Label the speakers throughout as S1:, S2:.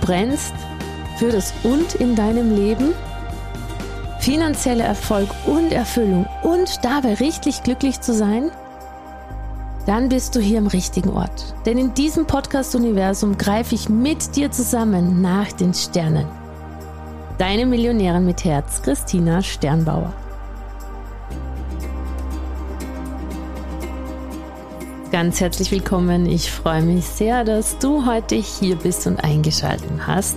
S1: Brennst für das Und in deinem Leben, finanzieller Erfolg und Erfüllung und dabei richtig glücklich zu sein? Dann bist du hier im richtigen Ort. Denn in diesem Podcast-Universum greife ich mit dir zusammen nach den Sternen. Deine Millionärin mit Herz, Christina Sternbauer. Ganz herzlich willkommen. Ich freue mich sehr, dass du heute hier bist und eingeschaltet hast.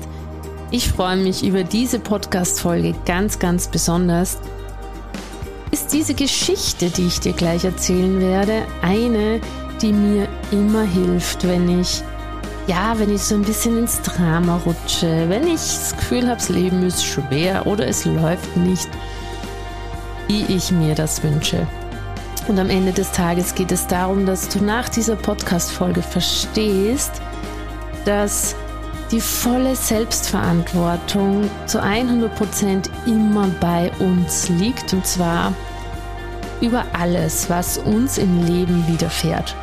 S1: Ich freue mich über diese Podcast-Folge ganz, ganz besonders. Ist diese Geschichte, die ich dir gleich erzählen werde, eine, die mir immer hilft, wenn ich, ja, wenn ich so ein bisschen ins Drama rutsche, wenn ich das Gefühl habe, das Leben ist schwer oder es läuft nicht, wie ich mir das wünsche. Und am Ende des Tages geht es darum, dass du nach dieser Podcast-Folge verstehst, dass die volle Selbstverantwortung zu 100% immer bei uns liegt und zwar über alles, was uns im Leben widerfährt.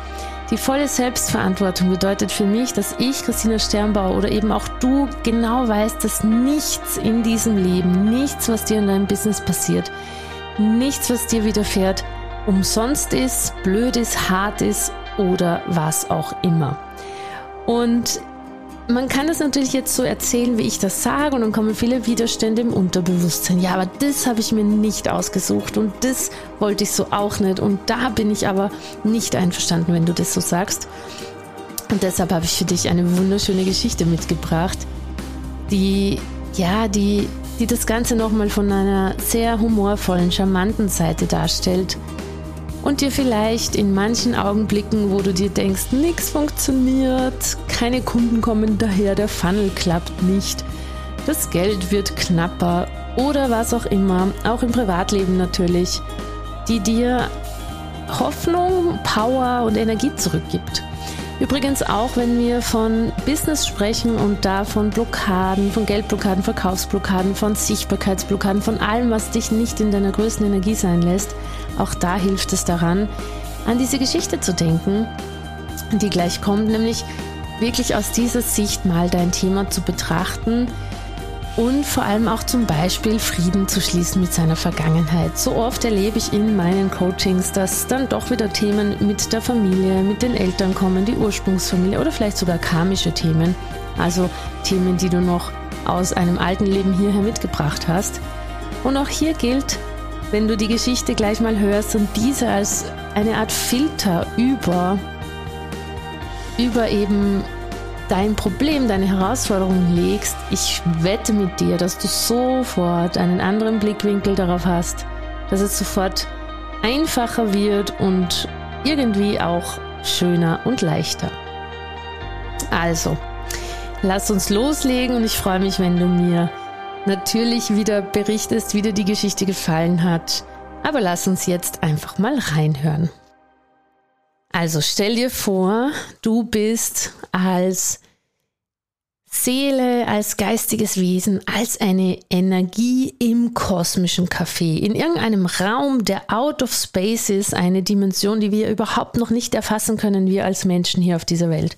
S1: Die volle Selbstverantwortung bedeutet für mich, dass ich, Christina Sternbauer oder eben auch du genau weißt, dass nichts in diesem Leben, nichts, was dir in deinem Business passiert, nichts, was dir widerfährt, umsonst ist, blöd ist, hart ist oder was auch immer. Und man kann das natürlich jetzt so erzählen, wie ich das sage, und dann kommen viele Widerstände im Unterbewusstsein. Ja, aber das habe ich mir nicht ausgesucht und das wollte ich so auch nicht. Und da bin ich aber nicht einverstanden, wenn du das so sagst. Und deshalb habe ich für dich eine wunderschöne Geschichte mitgebracht, die, ja, die, die das Ganze nochmal von einer sehr humorvollen, charmanten Seite darstellt und dir vielleicht in manchen Augenblicken, wo du dir denkst, nichts funktioniert, keine Kunden kommen daher, der Funnel klappt nicht, das Geld wird knapper oder was auch immer, auch im Privatleben natürlich, die dir Hoffnung, Power und Energie zurückgibt. Übrigens auch, wenn wir von Business sprechen und da von Blockaden, von Geldblockaden, Verkaufsblockaden, von Sichtbarkeitsblockaden, von allem, was dich nicht in deiner größten Energie sein lässt, auch da hilft es daran, an diese Geschichte zu denken, die gleich kommt, nämlich wirklich aus dieser Sicht mal dein Thema zu betrachten und vor allem auch zum Beispiel Frieden zu schließen mit seiner Vergangenheit. So oft erlebe ich in meinen Coachings, dass dann doch wieder Themen mit der Familie, mit den Eltern kommen, die Ursprungsfamilie oder vielleicht sogar karmische Themen, also Themen, die du noch aus einem alten Leben hierher mitgebracht hast. Und auch hier gilt, wenn du die Geschichte gleich mal hörst und diese als eine Art Filter über, über eben dein Problem, deine Herausforderung legst, ich wette mit dir, dass du sofort einen anderen Blickwinkel darauf hast, dass es sofort einfacher wird und irgendwie auch schöner und leichter. Also, lass uns loslegen und ich freue mich, wenn du mir natürlich wieder berichtest, wie dir die Geschichte gefallen hat. Aber lass uns jetzt einfach mal reinhören. Also stell dir vor, du bist als Seele, als geistiges Wesen, als eine Energie im kosmischen Café, in irgendeinem Raum, der out of space ist, eine Dimension, die wir überhaupt noch nicht erfassen können, wir als Menschen hier auf dieser Welt.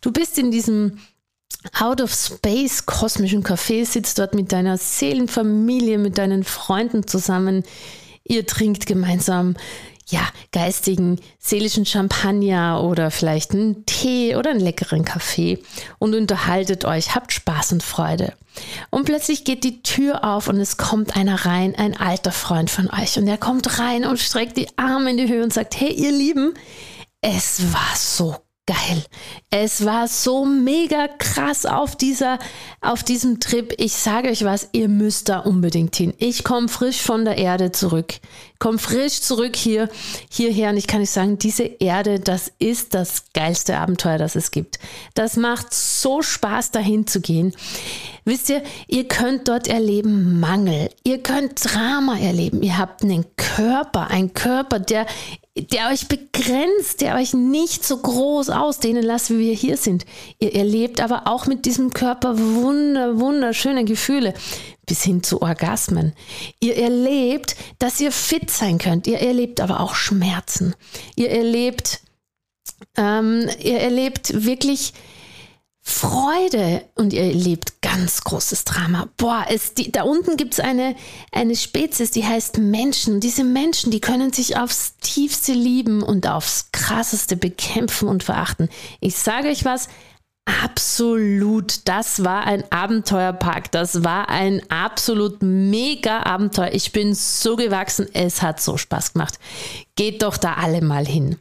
S1: Du bist in diesem out of space kosmischen Café, sitzt dort mit deiner Seelenfamilie, mit deinen Freunden zusammen, ihr trinkt gemeinsam ja, geistigen, seelischen Champagner oder vielleicht einen Tee oder einen leckeren Kaffee und unterhaltet euch, habt Spaß und Freude. Und plötzlich geht die Tür auf und es kommt einer rein, ein alter Freund von euch. Und er kommt rein und streckt die Arme in die Höhe und sagt, hey ihr Lieben, es war so geil. Es war so mega krass auf dieser, auf diesem Trip. Ich sage euch was, ihr müsst da unbedingt hin. Ich komme frisch von der Erde zurück. Komme frisch zurück hier, hierher und ich kann euch sagen, diese Erde, das ist das geilste Abenteuer, das es gibt. Das macht so Spaß, dahin zu gehen. Wisst ihr, ihr könnt dort erleben Mangel. Ihr könnt Drama erleben. Ihr habt einen Körper, einen Körper, der der euch begrenzt, der euch nicht so groß ausdehnen lasst, wie wir hier sind. Ihr erlebt aber auch mit diesem Körper wunder, wunderschöne Gefühle bis hin zu Orgasmen. Ihr erlebt, dass ihr fit sein könnt. Ihr erlebt aber auch Schmerzen. Ihr erlebt, ähm, ihr erlebt wirklich Freude und ihr erlebt ganz großes Drama. Boah, es, die, da unten gibt es eine, eine Spezies, die heißt Menschen. Diese Menschen, die können sich aufs tiefste lieben und aufs krasseste bekämpfen und verachten. Ich sage euch was, absolut, das war ein Abenteuerpark. Das war ein absolut mega Abenteuer. Ich bin so gewachsen, es hat so Spaß gemacht. Geht doch da alle mal hin.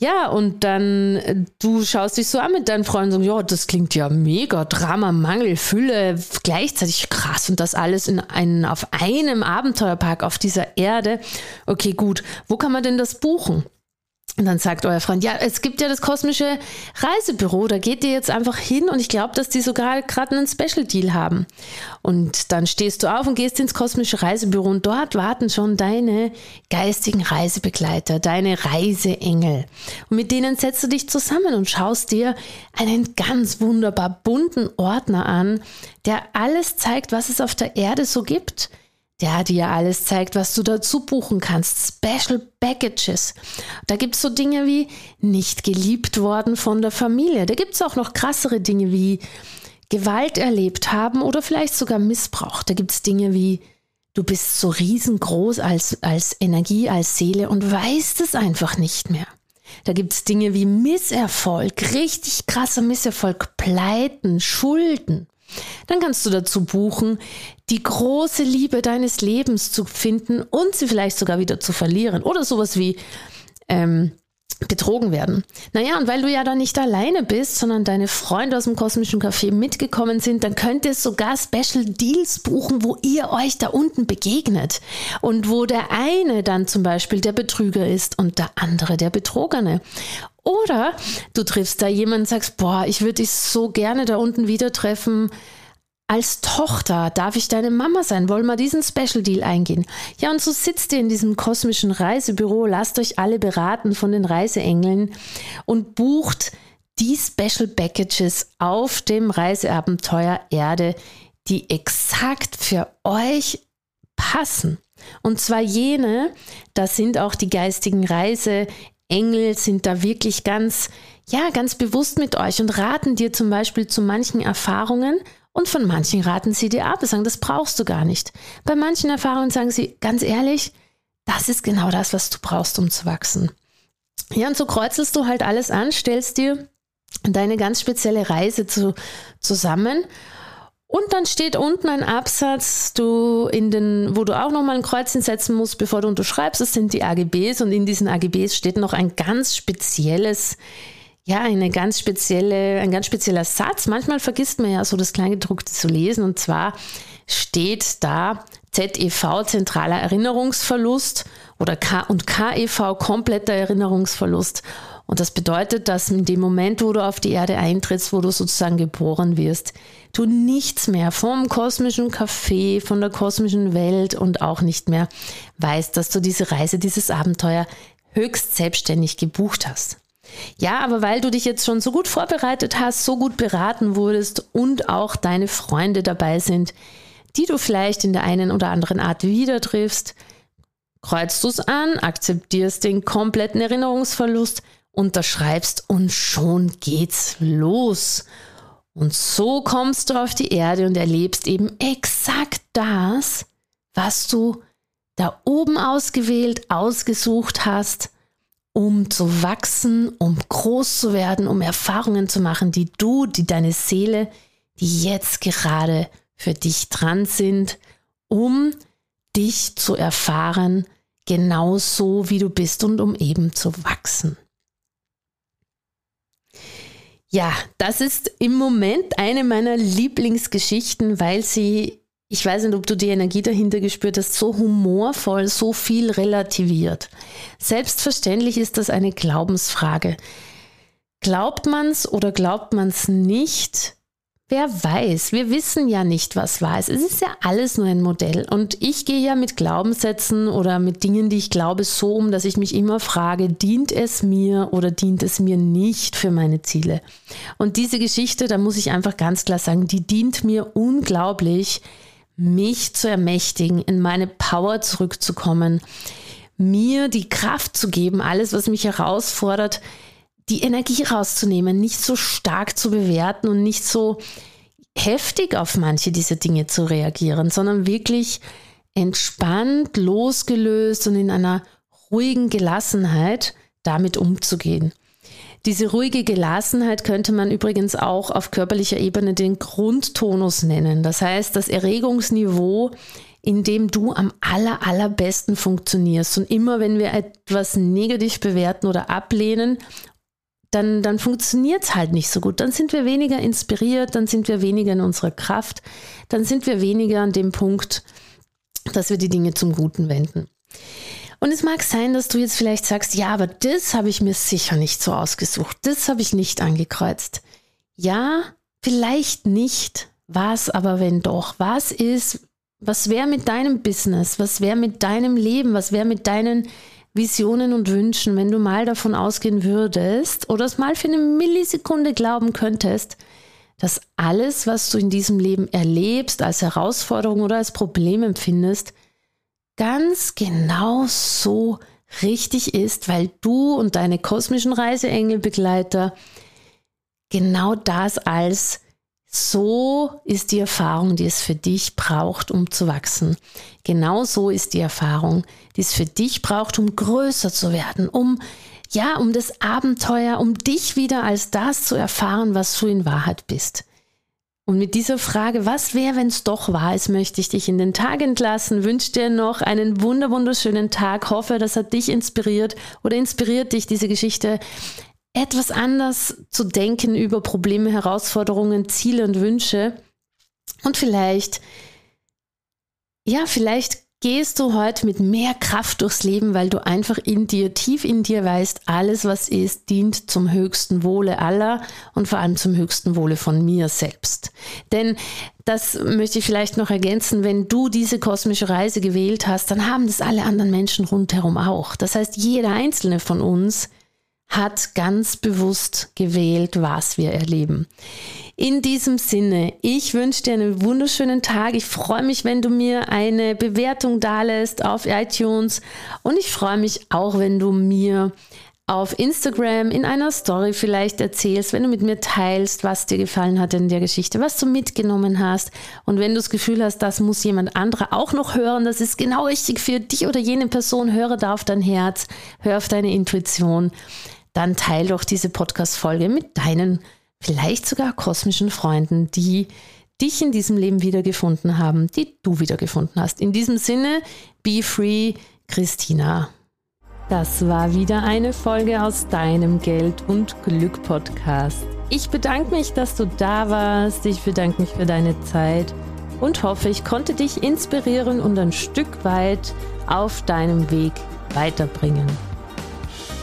S1: Ja, und dann äh, du schaust dich so an mit deinen Freunden und sagst, ja, das klingt ja mega, Drama, Mangel, Fülle, gleichzeitig krass und das alles in einen, auf einem Abenteuerpark auf dieser Erde. Okay, gut, wo kann man denn das buchen? Und dann sagt euer Freund, ja, es gibt ja das kosmische Reisebüro, da geht ihr jetzt einfach hin und ich glaube, dass die sogar gerade einen Special Deal haben. Und dann stehst du auf und gehst ins kosmische Reisebüro und dort warten schon deine geistigen Reisebegleiter, deine Reiseengel. Und mit denen setzt du dich zusammen und schaust dir einen ganz wunderbar bunten Ordner an, der alles zeigt, was es auf der Erde so gibt der dir alles zeigt, was du dazu buchen kannst. Special Packages. Da gibt es so Dinge wie nicht geliebt worden von der Familie. Da gibt es auch noch krassere Dinge wie Gewalt erlebt haben oder vielleicht sogar Missbrauch. Da gibt es Dinge wie du bist so riesengroß als, als Energie, als Seele und weißt es einfach nicht mehr. Da gibt es Dinge wie Misserfolg, richtig krasser Misserfolg, Pleiten, Schulden. Dann kannst du dazu buchen, die große Liebe deines Lebens zu finden und sie vielleicht sogar wieder zu verlieren. Oder sowas wie ähm, betrogen werden. Naja, und weil du ja da nicht alleine bist, sondern deine Freunde aus dem kosmischen Café mitgekommen sind, dann könnt ihr sogar Special Deals buchen, wo ihr euch da unten begegnet. Und wo der eine dann zum Beispiel der Betrüger ist und der andere der Betrogene. Oder du triffst da jemanden und sagst, boah, ich würde dich so gerne da unten wieder treffen als Tochter darf ich deine Mama sein? Wollen wir diesen Special Deal eingehen? Ja, und so sitzt ihr in diesem kosmischen Reisebüro, lasst euch alle beraten von den Reiseengeln und bucht die Special Packages auf dem Reiseabenteuer Erde, die exakt für euch passen. Und zwar jene, da sind auch die geistigen Reiseengel, sind da wirklich ganz, ja, ganz bewusst mit euch und raten dir zum Beispiel zu manchen Erfahrungen und von manchen raten sie dir ab, sagen, das brauchst du gar nicht. Bei manchen Erfahrungen sagen sie, ganz ehrlich, das ist genau das, was du brauchst, um zu wachsen. Ja, und so kreuzelst du halt alles an, stellst dir deine ganz spezielle Reise zu, zusammen. Und dann steht unten ein Absatz, du in den, wo du auch nochmal ein Kreuzchen setzen musst, bevor du unterschreibst. Das sind die AGBs und in diesen AGBs steht noch ein ganz spezielles ja, eine ganz spezielle, ein ganz spezieller Satz. Manchmal vergisst man ja so das Kleingedruckte zu lesen und zwar steht da ZEV zentraler Erinnerungsverlust oder K und KEV kompletter Erinnerungsverlust. Und das bedeutet, dass in dem Moment, wo du auf die Erde eintrittst, wo du sozusagen geboren wirst, du nichts mehr vom kosmischen Café, von der kosmischen Welt und auch nicht mehr weißt, dass du diese Reise, dieses Abenteuer höchst selbstständig gebucht hast. Ja, aber weil du dich jetzt schon so gut vorbereitet hast, so gut beraten wurdest und auch deine Freunde dabei sind, die du vielleicht in der einen oder anderen Art wieder triffst, kreuzt du es an, akzeptierst den kompletten Erinnerungsverlust, unterschreibst und schon geht's los. Und so kommst du auf die Erde und erlebst eben exakt das, was du da oben ausgewählt, ausgesucht hast, um zu wachsen, um groß zu werden, um Erfahrungen zu machen, die du, die deine Seele, die jetzt gerade für dich dran sind, um dich zu erfahren, genau so wie du bist und um eben zu wachsen. Ja, das ist im Moment eine meiner Lieblingsgeschichten, weil sie, ich weiß nicht, ob du die Energie dahinter gespürt hast, so humorvoll, so viel relativiert. Selbstverständlich ist das eine Glaubensfrage. Glaubt man es oder glaubt man es nicht? Wer weiß, wir wissen ja nicht, was war. Es ist ja alles nur ein Modell. Und ich gehe ja mit Glaubenssätzen oder mit Dingen, die ich glaube, so um, dass ich mich immer frage, dient es mir oder dient es mir nicht für meine Ziele? Und diese Geschichte, da muss ich einfach ganz klar sagen, die dient mir unglaublich, mich zu ermächtigen, in meine Power zurückzukommen, mir die Kraft zu geben, alles, was mich herausfordert, die Energie rauszunehmen, nicht so stark zu bewerten und nicht so heftig auf manche dieser Dinge zu reagieren, sondern wirklich entspannt, losgelöst und in einer ruhigen Gelassenheit damit umzugehen. Diese ruhige Gelassenheit könnte man übrigens auch auf körperlicher Ebene den Grundtonus nennen. Das heißt, das Erregungsniveau, in dem du am aller, allerbesten funktionierst. Und immer wenn wir etwas negativ bewerten oder ablehnen dann, dann funktioniert es halt nicht so gut. Dann sind wir weniger inspiriert, dann sind wir weniger in unserer Kraft, dann sind wir weniger an dem Punkt, dass wir die Dinge zum Guten wenden. Und es mag sein, dass du jetzt vielleicht sagst, ja, aber das habe ich mir sicher nicht so ausgesucht, das habe ich nicht angekreuzt. Ja, vielleicht nicht. Was aber, wenn doch? Was ist, was wäre mit deinem Business? Was wäre mit deinem Leben? Was wäre mit deinen Visionen und Wünschen, wenn du mal davon ausgehen würdest oder es mal für eine Millisekunde glauben könntest, dass alles, was du in diesem Leben erlebst, als Herausforderung oder als Problem empfindest, ganz genau so richtig ist, weil du und deine kosmischen Reiseengelbegleiter genau das als so ist die Erfahrung, die es für dich braucht, um zu wachsen. Genau so ist die Erfahrung, die es für dich braucht, um größer zu werden, um ja, um das Abenteuer, um dich wieder als das zu erfahren, was du in Wahrheit bist. Und mit dieser Frage, was wäre, wenn es doch wahr ist, möchte ich dich in den Tag entlassen, wünsche dir noch einen wunder wunderschönen Tag, hoffe, das hat dich inspiriert oder inspiriert dich diese Geschichte etwas anders zu denken über Probleme, Herausforderungen, Ziele und Wünsche. Und vielleicht, ja, vielleicht gehst du heute mit mehr Kraft durchs Leben, weil du einfach in dir, tief in dir weißt, alles, was ist, dient zum höchsten Wohle aller und vor allem zum höchsten Wohle von mir selbst. Denn das möchte ich vielleicht noch ergänzen, wenn du diese kosmische Reise gewählt hast, dann haben das alle anderen Menschen rundherum auch. Das heißt, jeder einzelne von uns hat ganz bewusst gewählt, was wir erleben. In diesem Sinne, ich wünsche dir einen wunderschönen Tag. Ich freue mich, wenn du mir eine Bewertung dalässt auf iTunes und ich freue mich auch, wenn du mir auf Instagram in einer Story vielleicht erzählst, wenn du mit mir teilst, was dir gefallen hat in der Geschichte, was du mitgenommen hast. Und wenn du das Gefühl hast, das muss jemand anderer auch noch hören, das ist genau richtig für dich oder jene Person, höre da auf dein Herz, hör auf deine Intuition dann teile doch diese Podcast-Folge mit deinen vielleicht sogar kosmischen Freunden, die dich in diesem Leben wiedergefunden haben, die du wiedergefunden hast. In diesem Sinne, be free, Christina. Das war wieder eine Folge aus deinem Geld und Glück Podcast. Ich bedanke mich, dass du da warst. Ich bedanke mich für deine Zeit und hoffe, ich konnte dich inspirieren und ein Stück weit auf deinem Weg weiterbringen.